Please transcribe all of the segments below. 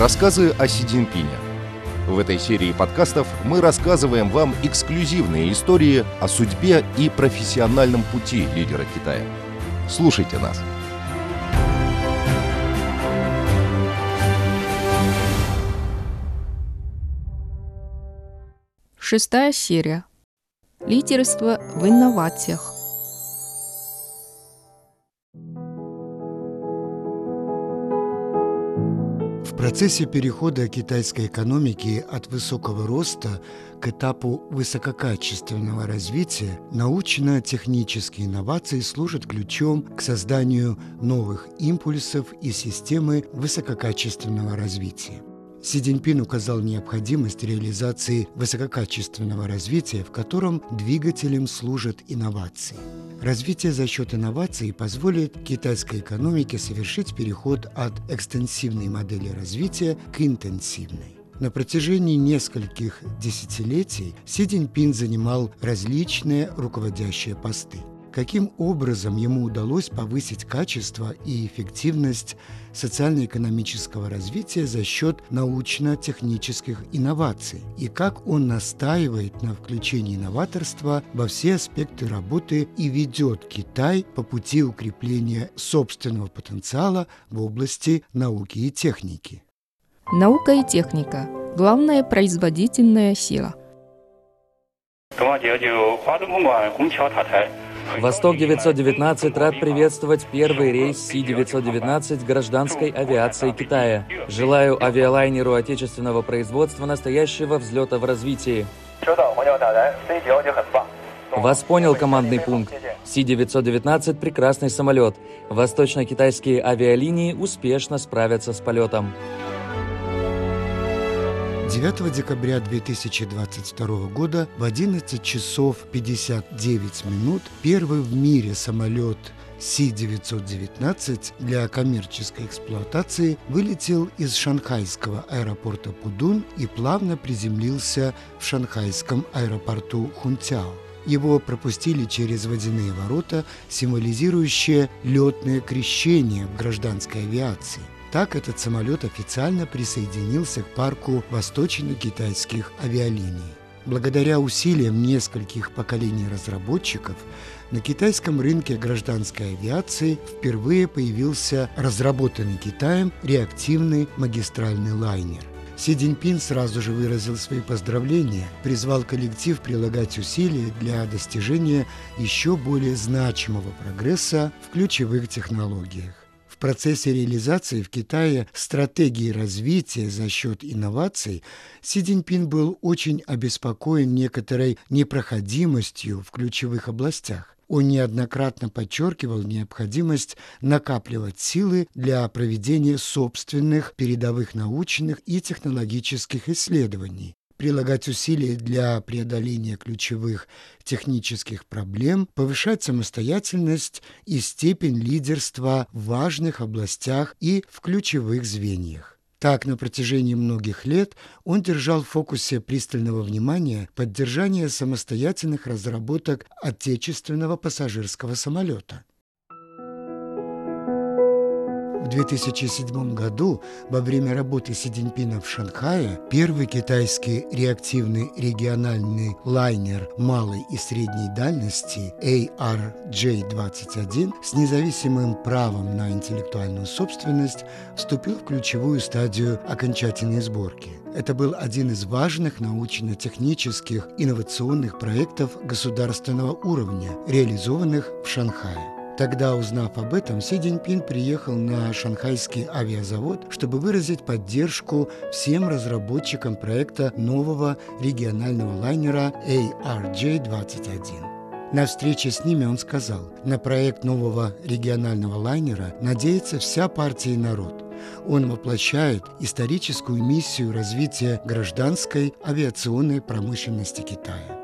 Рассказы о Си Цзиньпине. В этой серии подкастов мы рассказываем вам эксклюзивные истории о судьбе и профессиональном пути лидера Китая. Слушайте нас. Шестая серия. Лидерство в инновациях. Процессе перехода китайской экономики от высокого роста к этапу высококачественного развития научно-технические инновации служат ключом к созданию новых импульсов и системы высококачественного развития. Си Цзиньпин указал необходимость реализации высококачественного развития, в котором двигателем служат инновации. Развитие за счет инноваций позволит китайской экономике совершить переход от экстенсивной модели развития к интенсивной. На протяжении нескольких десятилетий Си Цзиньпин занимал различные руководящие посты каким образом ему удалось повысить качество и эффективность социально-экономического развития за счет научно-технических инноваций и как он настаивает на включении новаторства во все аспекты работы и ведет Китай по пути укрепления собственного потенциала в области науки и техники. Наука и техника – главная производительная сила. Восток 919 рад приветствовать первый рейс Си-919 гражданской авиации Китая. Желаю авиалайнеру отечественного производства настоящего взлета в развитии. Вас понял командный пункт. Си-919 – прекрасный самолет. Восточно-китайские авиалинии успешно справятся с полетом. 9 декабря 2022 года в 11 часов 59 минут первый в мире самолет Си-919 для коммерческой эксплуатации вылетел из шанхайского аэропорта Пудун и плавно приземлился в шанхайском аэропорту Хунтяо. Его пропустили через водяные ворота, символизирующие летное крещение в гражданской авиации – так этот самолет официально присоединился к парку восточно-китайских авиалиний. Благодаря усилиям нескольких поколений разработчиков на китайском рынке гражданской авиации впервые появился разработанный Китаем реактивный магистральный лайнер. Си Цзиньпин сразу же выразил свои поздравления, призвал коллектив прилагать усилия для достижения еще более значимого прогресса в ключевых технологиях процессе реализации в Китае стратегии развития за счет инноваций Си Цзиньпин был очень обеспокоен некоторой непроходимостью в ключевых областях. Он неоднократно подчеркивал необходимость накапливать силы для проведения собственных передовых научных и технологических исследований, прилагать усилия для преодоления ключевых технических проблем, повышать самостоятельность и степень лидерства в важных областях и в ключевых звеньях. Так, на протяжении многих лет он держал в фокусе пристального внимания поддержание самостоятельных разработок отечественного пассажирского самолета. В 2007 году, во время работы Си в Шанхае, первый китайский реактивный региональный лайнер малой и средней дальности ARJ-21 с независимым правом на интеллектуальную собственность вступил в ключевую стадию окончательной сборки. Это был один из важных научно-технических инновационных проектов государственного уровня, реализованных в Шанхае. Тогда, узнав об этом, Си Цзиньпин приехал на шанхайский авиазавод, чтобы выразить поддержку всем разработчикам проекта нового регионального лайнера ARJ-21. На встрече с ними он сказал, на проект нового регионального лайнера надеется вся партия и народ. Он воплощает историческую миссию развития гражданской авиационной промышленности Китая.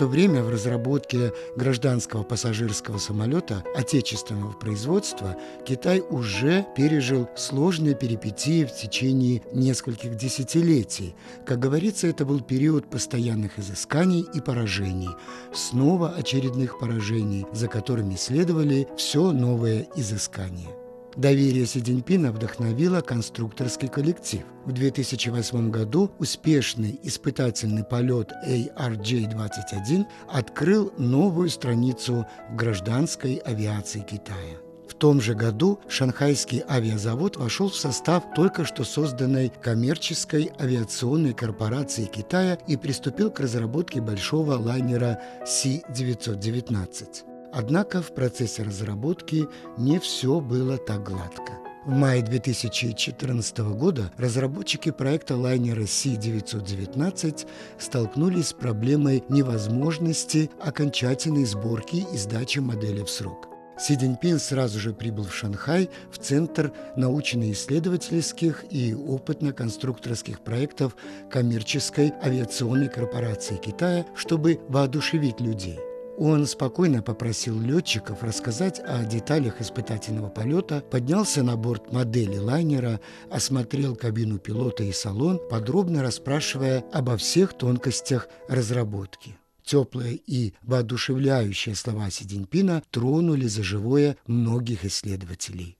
То время в разработке гражданского пассажирского самолета отечественного производства Китай уже пережил сложные перипетии в течение нескольких десятилетий. Как говорится, это был период постоянных изысканий и поражений, снова очередных поражений, за которыми следовали все новые изыскания. Доверие Си Цзиньпина вдохновило конструкторский коллектив. В 2008 году успешный испытательный полет ARJ-21 открыл новую страницу в гражданской авиации Китая. В том же году Шанхайский авиазавод вошел в состав только что созданной коммерческой авиационной корпорации Китая и приступил к разработке большого лайнера Си-919. Однако в процессе разработки не все было так гладко. В мае 2014 года разработчики проекта лайнера Си-919 столкнулись с проблемой невозможности окончательной сборки и сдачи модели в срок. Си Цзиньпин сразу же прибыл в Шанхай в Центр научно-исследовательских и опытно-конструкторских проектов коммерческой авиационной корпорации Китая, чтобы воодушевить людей. Он спокойно попросил летчиков рассказать о деталях испытательного полета, поднялся на борт модели лайнера, осмотрел кабину пилота и салон, подробно расспрашивая обо всех тонкостях разработки. Теплые и воодушевляющие слова Си Цзиньпина тронули за живое многих исследователей.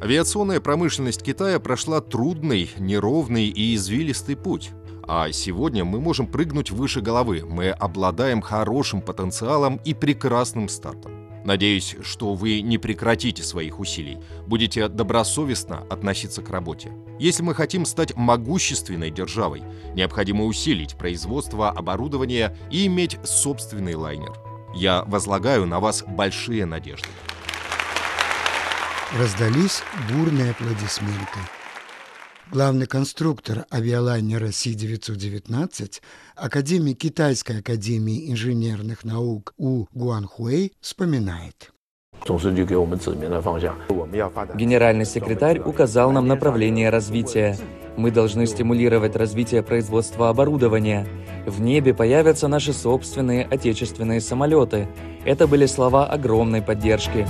Авиационная промышленность Китая прошла трудный, неровный и извилистый путь. А сегодня мы можем прыгнуть выше головы. Мы обладаем хорошим потенциалом и прекрасным стартом. Надеюсь, что вы не прекратите своих усилий, будете добросовестно относиться к работе. Если мы хотим стать могущественной державой, необходимо усилить производство оборудования и иметь собственный лайнер. Я возлагаю на вас большие надежды. Раздались бурные аплодисменты. Главный конструктор авиалайнера Си-919, академик Китайской академии инженерных наук У Гуанхуэй, вспоминает. Генеральный секретарь указал нам направление развития. Мы должны стимулировать развитие производства оборудования. В небе появятся наши собственные отечественные самолеты. Это были слова огромной поддержки.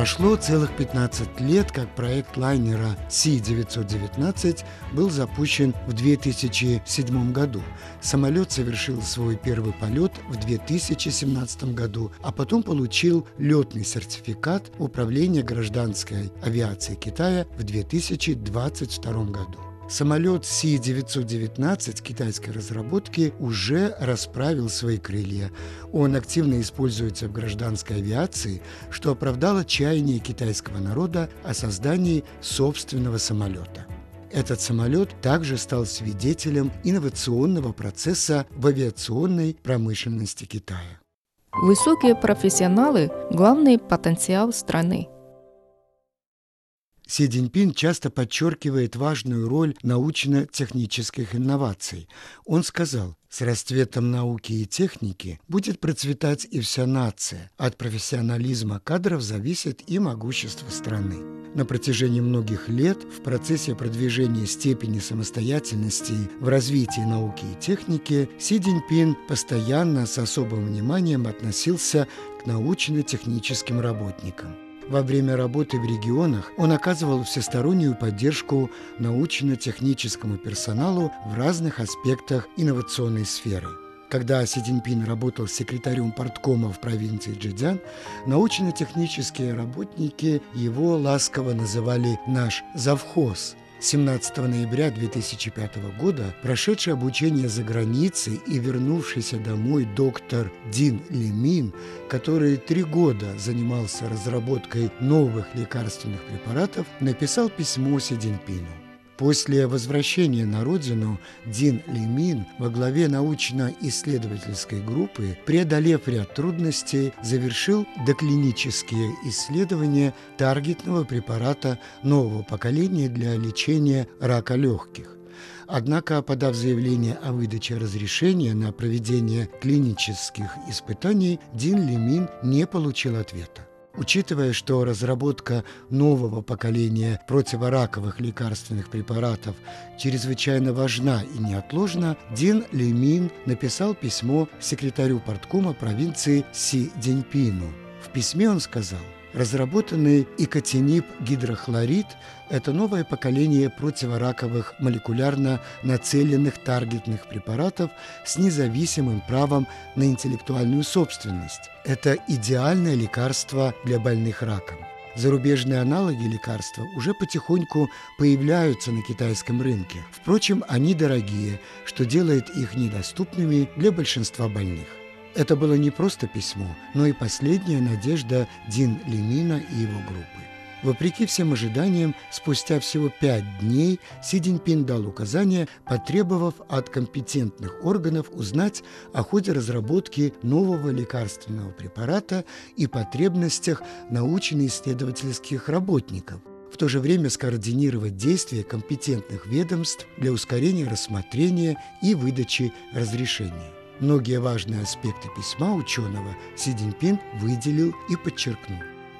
Прошло целых 15 лет, как проект лайнера Си-919 был запущен в 2007 году. Самолет совершил свой первый полет в 2017 году, а потом получил летный сертификат Управления гражданской авиации Китая в 2022 году. Самолет Си-919 китайской разработки уже расправил свои крылья. Он активно используется в гражданской авиации, что оправдало чаяние китайского народа о создании собственного самолета. Этот самолет также стал свидетелем инновационного процесса в авиационной промышленности Китая. Высокие профессионалы – главный потенциал страны. Си Цзиньпин часто подчеркивает важную роль научно-технических инноваций. Он сказал, с расцветом науки и техники будет процветать и вся нация. От профессионализма кадров зависит и могущество страны. На протяжении многих лет в процессе продвижения степени самостоятельности в развитии науки и техники Си Цзиньпин постоянно с особым вниманием относился к научно-техническим работникам. Во время работы в регионах он оказывал всестороннюю поддержку научно-техническому персоналу в разных аспектах инновационной сферы. Когда Си Цзиньпин работал секретарем порткома в провинции Джидзян, научно-технические работники его ласково называли «наш завхоз», 17 ноября 2005 года прошедший обучение за границей и вернувшийся домой доктор Дин Лемин, который три года занимался разработкой новых лекарственных препаратов, написал письмо Си Цзиньпину. После возвращения на родину Дин Лимин во главе научно-исследовательской группы, преодолев ряд трудностей, завершил доклинические исследования таргетного препарата нового поколения для лечения рака легких. Однако, подав заявление о выдаче разрешения на проведение клинических испытаний, Дин Лимин не получил ответа. Учитывая, что разработка нового поколения противораковых лекарственных препаратов чрезвычайно важна и неотложна, Дин Лемин написал письмо секретарю порткома провинции Си Деньпину. В письме он сказал – Разработанный икотинип гидрохлорид – это новое поколение противораковых молекулярно нацеленных таргетных препаратов с независимым правом на интеллектуальную собственность. Это идеальное лекарство для больных раком. Зарубежные аналоги лекарства уже потихоньку появляются на китайском рынке. Впрочем, они дорогие, что делает их недоступными для большинства больных. Это было не просто письмо, но и последняя надежда Дин Лемина и его группы. Вопреки всем ожиданиям, спустя всего пять дней Си Цзиньпин дал указание, потребовав от компетентных органов узнать о ходе разработки нового лекарственного препарата и потребностях научно-исследовательских работников, в то же время скоординировать действия компетентных ведомств для ускорения рассмотрения и выдачи разрешения. Многие важные аспекты письма ученого Си Цзиньпин выделил и подчеркнул.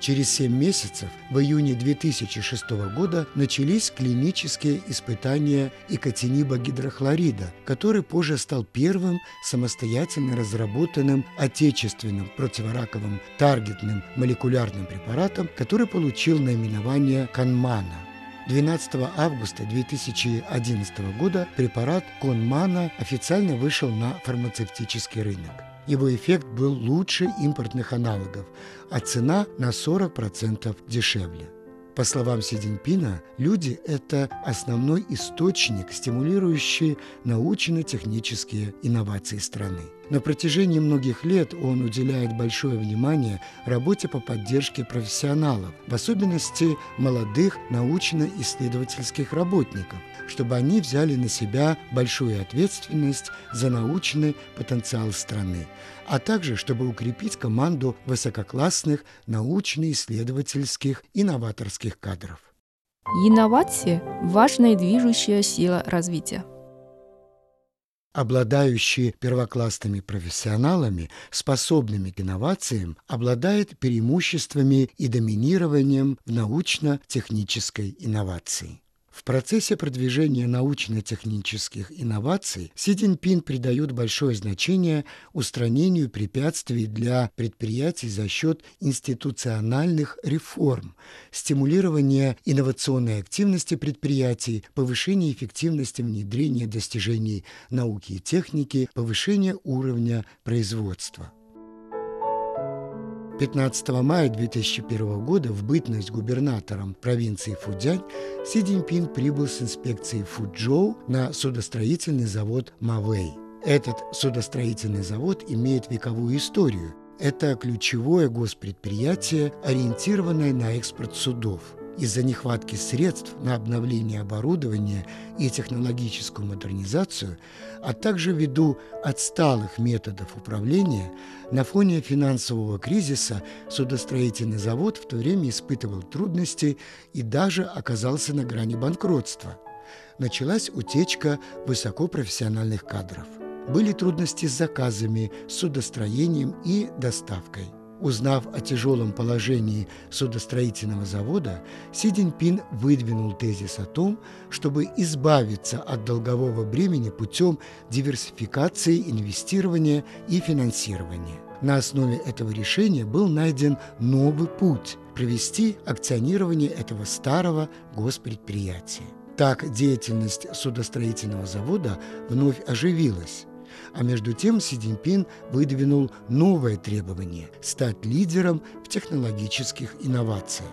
Через 7 месяцев, в июне 2006 года, начались клинические испытания икотиниба гидрохлорида, который позже стал первым самостоятельно разработанным отечественным противораковым таргетным молекулярным препаратом, который получил наименование Канмана. 12 августа 2011 года препарат Конмана официально вышел на фармацевтический рынок. Его эффект был лучше импортных аналогов, а цена на 40% дешевле. По словам Си Цзиньпина, люди – это основной источник, стимулирующий научно-технические инновации страны. На протяжении многих лет он уделяет большое внимание работе по поддержке профессионалов, в особенности молодых научно-исследовательских работников, чтобы они взяли на себя большую ответственность за научный потенциал страны, а также чтобы укрепить команду высококлассных научно-исследовательских и новаторских кадров. Инновация – важная движущая сила развития. Обладающий первоклассными профессионалами, способными к инновациям, обладает преимуществами и доминированием в научно-технической инновации. В процессе продвижения научно-технических инноваций Си Цзиньпин придает большое значение устранению препятствий для предприятий за счет институциональных реформ, стимулирования инновационной активности предприятий, повышения эффективности внедрения достижений науки и техники, повышения уровня производства. 15 мая 2001 года в бытность губернатором провинции Фудзянь Си Цзиньпин прибыл с инспекцией Фуджоу на судостроительный завод Мавей. Этот судостроительный завод имеет вековую историю. Это ключевое госпредприятие, ориентированное на экспорт судов – из-за нехватки средств на обновление оборудования и технологическую модернизацию, а также ввиду отсталых методов управления, на фоне финансового кризиса судостроительный завод в то время испытывал трудности и даже оказался на грани банкротства. Началась утечка высокопрофессиональных кадров. Были трудности с заказами, судостроением и доставкой – Узнав о тяжелом положении судостроительного завода, Си Цзиньпин выдвинул тезис о том, чтобы избавиться от долгового бремени путем диверсификации инвестирования и финансирования. На основе этого решения был найден новый путь – провести акционирование этого старого госпредприятия. Так деятельность судостроительного завода вновь оживилась. А между тем Си Цзиньпин выдвинул новое требование – стать лидером в технологических инновациях.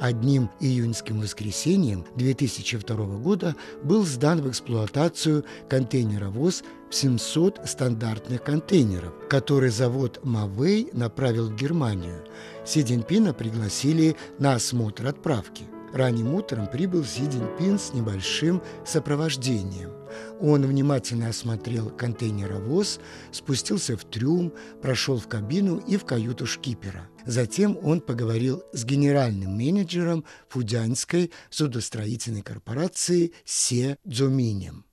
Одним июньским воскресеньем 2002 года был сдан в эксплуатацию контейнеровоз в 700 стандартных контейнеров, который завод Мавей направил в Германию. Си Цзиньпина пригласили на осмотр отправки. Ранним утром прибыл Си Цзиньпин с небольшим сопровождением. Он внимательно осмотрел контейнеровоз, спустился в трюм, прошел в кабину и в каюту шкипера. Затем он поговорил с генеральным менеджером Фудянской судостроительной корпорации Се Дзуминем.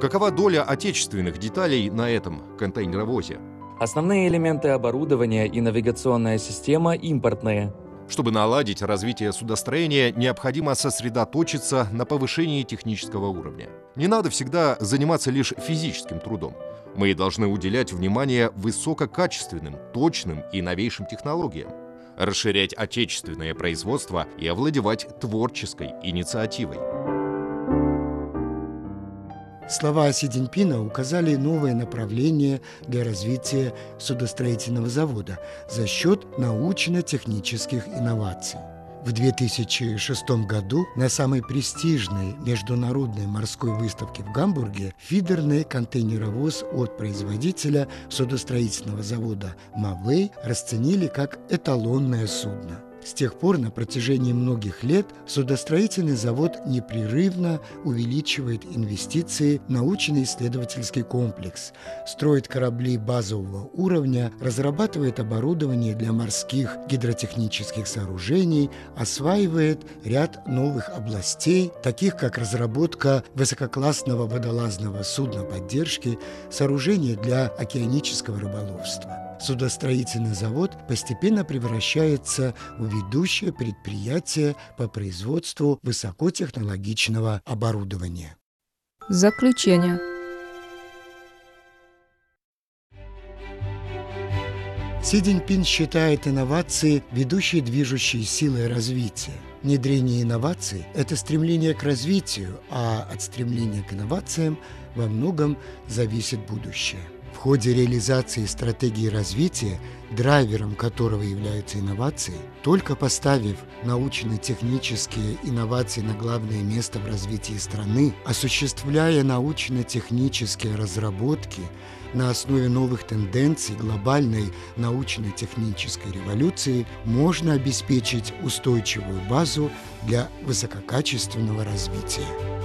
Какова доля отечественных деталей на этом контейнеровозе? Основные элементы оборудования и навигационная система импортные – чтобы наладить развитие судостроения, необходимо сосредоточиться на повышении технического уровня. Не надо всегда заниматься лишь физическим трудом. Мы должны уделять внимание высококачественным, точным и новейшим технологиям, расширять отечественное производство и овладевать творческой инициативой. Слова Си Цзиньпина указали новое направление для развития судостроительного завода за счет научно-технических инноваций. В 2006 году на самой престижной международной морской выставке в Гамбурге фидерный контейнеровоз от производителя судостроительного завода «Мавей» расценили как эталонное судно. С тех пор на протяжении многих лет судостроительный завод непрерывно увеличивает инвестиции в научно-исследовательский комплекс, строит корабли базового уровня, разрабатывает оборудование для морских гидротехнических сооружений, осваивает ряд новых областей, таких как разработка высококлассного водолазного судна поддержки, сооружения для океанического рыболовства судостроительный завод постепенно превращается в ведущее предприятие по производству высокотехнологичного оборудования. Заключение. Си Цзиньпин считает инновации ведущей движущей силой развития. Внедрение инноваций – это стремление к развитию, а от стремления к инновациям во многом зависит будущее. Ходе реализации стратегии развития, драйвером которого являются инновации, только поставив научно-технические инновации на главное место в развитии страны, осуществляя научно-технические разработки на основе новых тенденций глобальной научно-технической революции, можно обеспечить устойчивую базу для высококачественного развития.